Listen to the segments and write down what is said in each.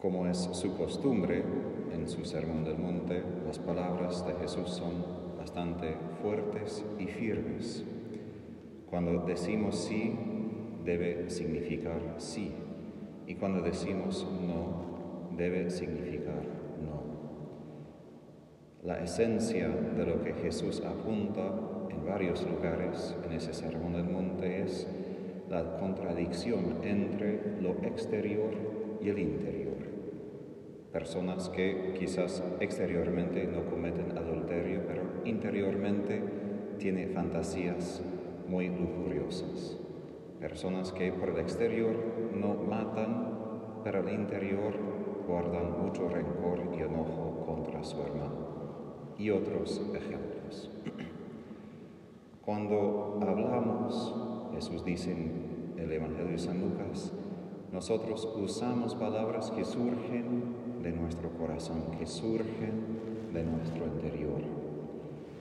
Como es su costumbre en su Sermón del Monte, las palabras de Jesús son bastante fuertes y firmes. Cuando decimos sí, debe significar sí. Y cuando decimos no, debe significar no. La esencia de lo que Jesús apunta en varios lugares en ese Sermón del Monte es la contradicción entre lo exterior y el interior personas que quizás exteriormente no cometen adulterio, pero interiormente tienen fantasías muy lujuriosas. Personas que por el exterior no matan, pero al interior guardan mucho rencor y enojo contra su hermano. Y otros ejemplos. Cuando hablamos, Jesús dice el Evangelio de San Lucas, nosotros usamos palabras que surgen de nuestro corazón, que surgen de nuestro interior.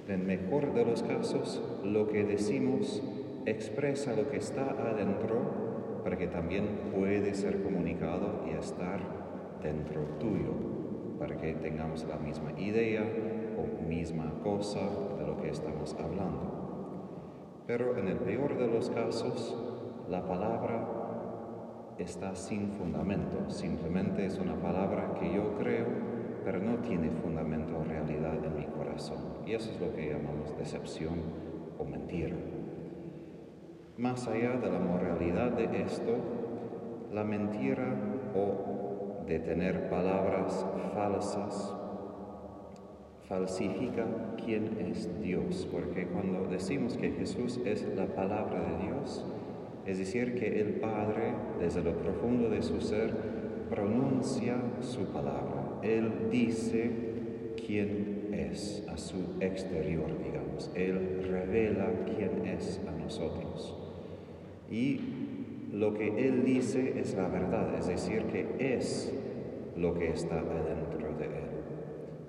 En mejor de los casos, lo que decimos expresa lo que está adentro para que también puede ser comunicado y estar dentro tuyo, para que tengamos la misma idea o misma cosa de lo que estamos hablando. Pero en el peor de los casos, la palabra está sin fundamento, simplemente es una palabra que yo creo, pero no tiene fundamento o realidad en mi corazón. Y eso es lo que llamamos decepción o mentira. Más allá de la moralidad de esto, la mentira o de tener palabras falsas falsifica quién es Dios, porque cuando decimos que Jesús es la palabra de Dios, es decir, que el Padre, desde lo profundo de su ser, pronuncia su palabra. Él dice quién es a su exterior, digamos. Él revela quién es a nosotros. Y lo que Él dice es la verdad, es decir, que es lo que está adentro de Él.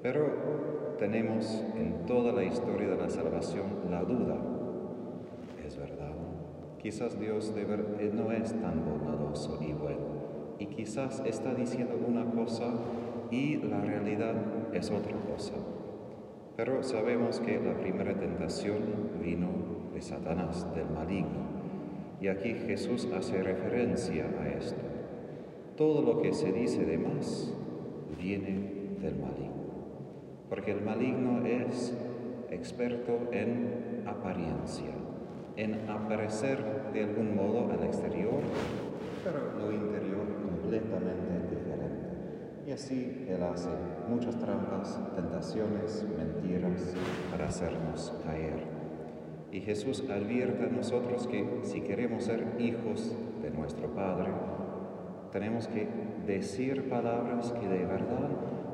Pero tenemos en toda la historia de la salvación la duda. Quizás Dios de eh, no es tan bondadoso y bueno. Y quizás está diciendo una cosa y la realidad es otra cosa. Pero sabemos que la primera tentación vino de Satanás, del maligno. Y aquí Jesús hace referencia a esto. Todo lo que se dice de más viene del maligno. Porque el maligno es experto en apariencia en aparecer de algún modo al exterior, pero lo interior completamente diferente. Y así Él hace muchas trampas, tentaciones, mentiras para hacernos caer. Y Jesús advierte a nosotros que si queremos ser hijos de nuestro Padre, tenemos que decir palabras que de verdad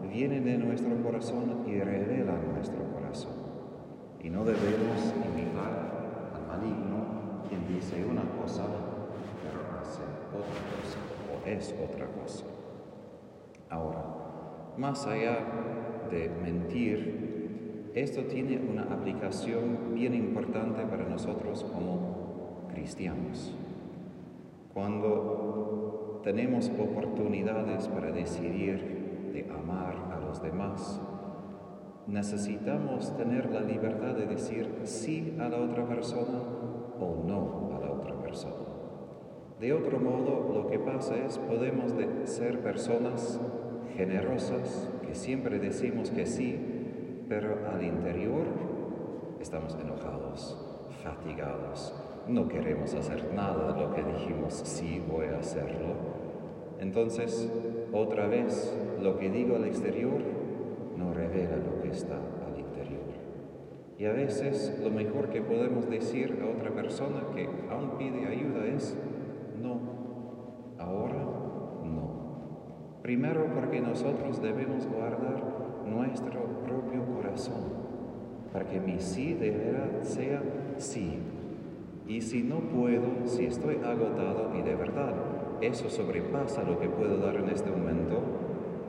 vienen de nuestro corazón y revelan nuestro corazón. Y no debemos maligno quien dice una cosa, pero hace otra cosa, o es otra cosa. Ahora, más allá de mentir, esto tiene una aplicación bien importante para nosotros como cristianos. Cuando tenemos oportunidades para decidir de amar a los demás, necesitamos tener la libertad de decir sí a la otra persona o no a la otra persona. De otro modo, lo que pasa es podemos ser personas generosas que siempre decimos que sí, pero al interior estamos enojados, fatigados, no queremos hacer nada de lo que dijimos sí voy a hacerlo. Entonces, otra vez, lo que digo al exterior no revela lo que está al interior. Y a veces lo mejor que podemos decir a otra persona que aún pide ayuda es, no, ahora no. Primero porque nosotros debemos guardar nuestro propio corazón, para que mi sí de verdad sea sí. Y si no puedo, si estoy agotado y de verdad eso sobrepasa lo que puedo dar en este momento,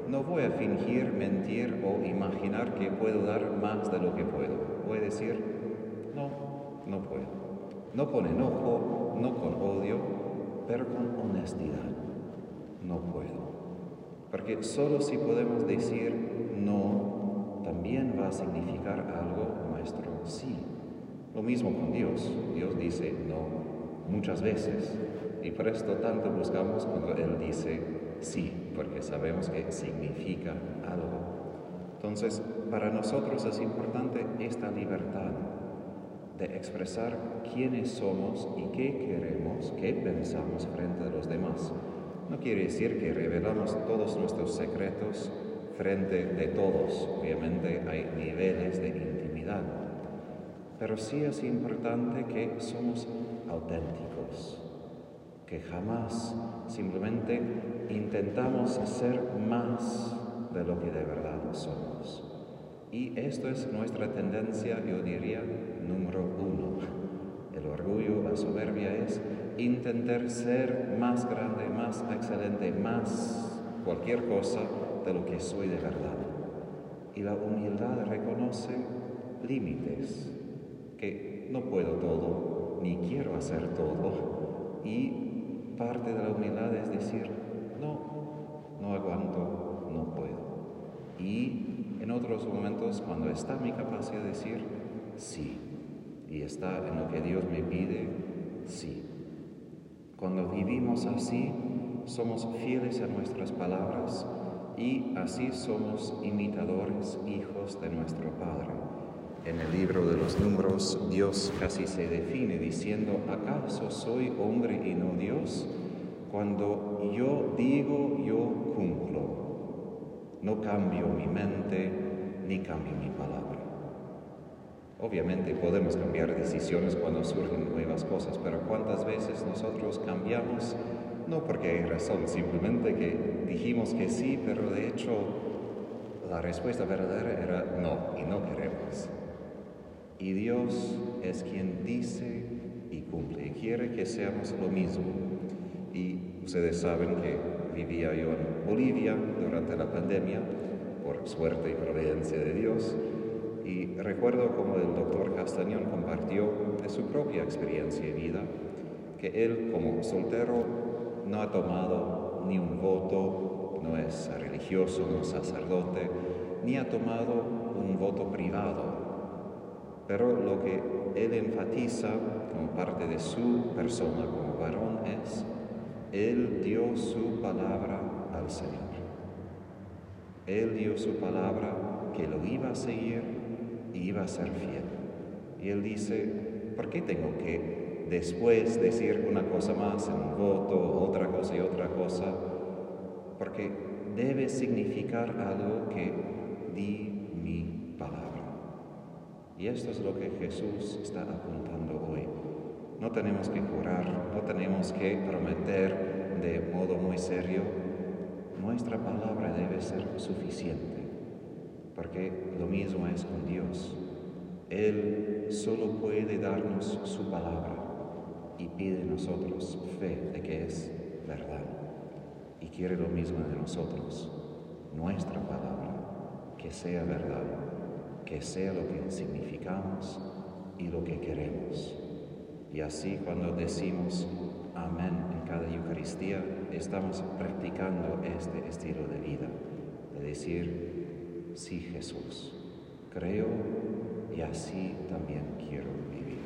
no voy a fingir, mentir o imaginar que puedo dar más de lo que puedo. Voy a decir, no, no puedo. No con enojo, no con odio, pero con honestidad. No puedo. Porque solo si podemos decir no, también va a significar algo nuestro sí. Lo mismo con Dios. Dios dice no muchas veces. Y por esto tanto buscamos cuando Él dice sí, porque sabemos que significa algo. Entonces, para nosotros es importante esta libertad de expresar quiénes somos y qué queremos, qué pensamos frente a los demás. No quiere decir que revelamos todos nuestros secretos frente de todos. Obviamente hay niveles de intimidad. Pero sí es importante que somos auténticos, que jamás simplemente intentamos ser más de lo que de verdad somos. Y esto es nuestra tendencia, yo diría, número uno. El orgullo, la soberbia es intentar ser más grande, más excelente, más cualquier cosa de lo que soy de verdad. Y la humildad reconoce límites, que no puedo todo, ni quiero hacer todo. Y parte de la humildad es decir, no, no aguanto, no puedo. Y en otros momentos, cuando está mi capacidad de decir sí, y está en lo que Dios me pide, sí. Cuando vivimos así, somos fieles a nuestras palabras y así somos imitadores, hijos de nuestro Padre. En el libro de los números, Dios casi se define diciendo, ¿acaso soy hombre y no Dios? Cuando yo digo, yo cumplo. No cambio mi mente ni cambio mi palabra. Obviamente podemos cambiar decisiones cuando surgen nuevas cosas, pero ¿cuántas veces nosotros cambiamos? No porque hay razón, simplemente que dijimos que sí, pero de hecho la respuesta verdadera era no y no queremos. Y Dios es quien dice y cumple y quiere que seamos lo mismo. Y ustedes saben que vivía yo en Bolivia durante la pandemia, por suerte y providencia de Dios, y recuerdo como el doctor Castañón compartió de su propia experiencia de vida, que él como soltero no ha tomado ni un voto, no es religioso, no es sacerdote, ni ha tomado un voto privado. Pero lo que él enfatiza como parte de su persona como varón es él dio su palabra al Señor. Él dio su palabra que lo iba a seguir y iba a ser fiel. Y Él dice, ¿por qué tengo que después decir una cosa más en un voto, otra cosa y otra cosa? Porque debe significar algo que di mi. Y esto es lo que Jesús está apuntando hoy. No tenemos que jurar, no tenemos que prometer de modo muy serio. Nuestra palabra debe ser suficiente, porque lo mismo es con Dios. Él solo puede darnos su palabra y pide nosotros fe de que es verdad. Y quiere lo mismo de nosotros, nuestra palabra, que sea verdad, que sea lo que significamos y lo que queremos. Y así cuando decimos amén en cada Eucaristía, estamos practicando este estilo de vida, de decir, sí Jesús, creo y así también quiero vivir.